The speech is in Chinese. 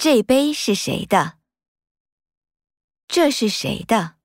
这杯是谁的？这是谁的？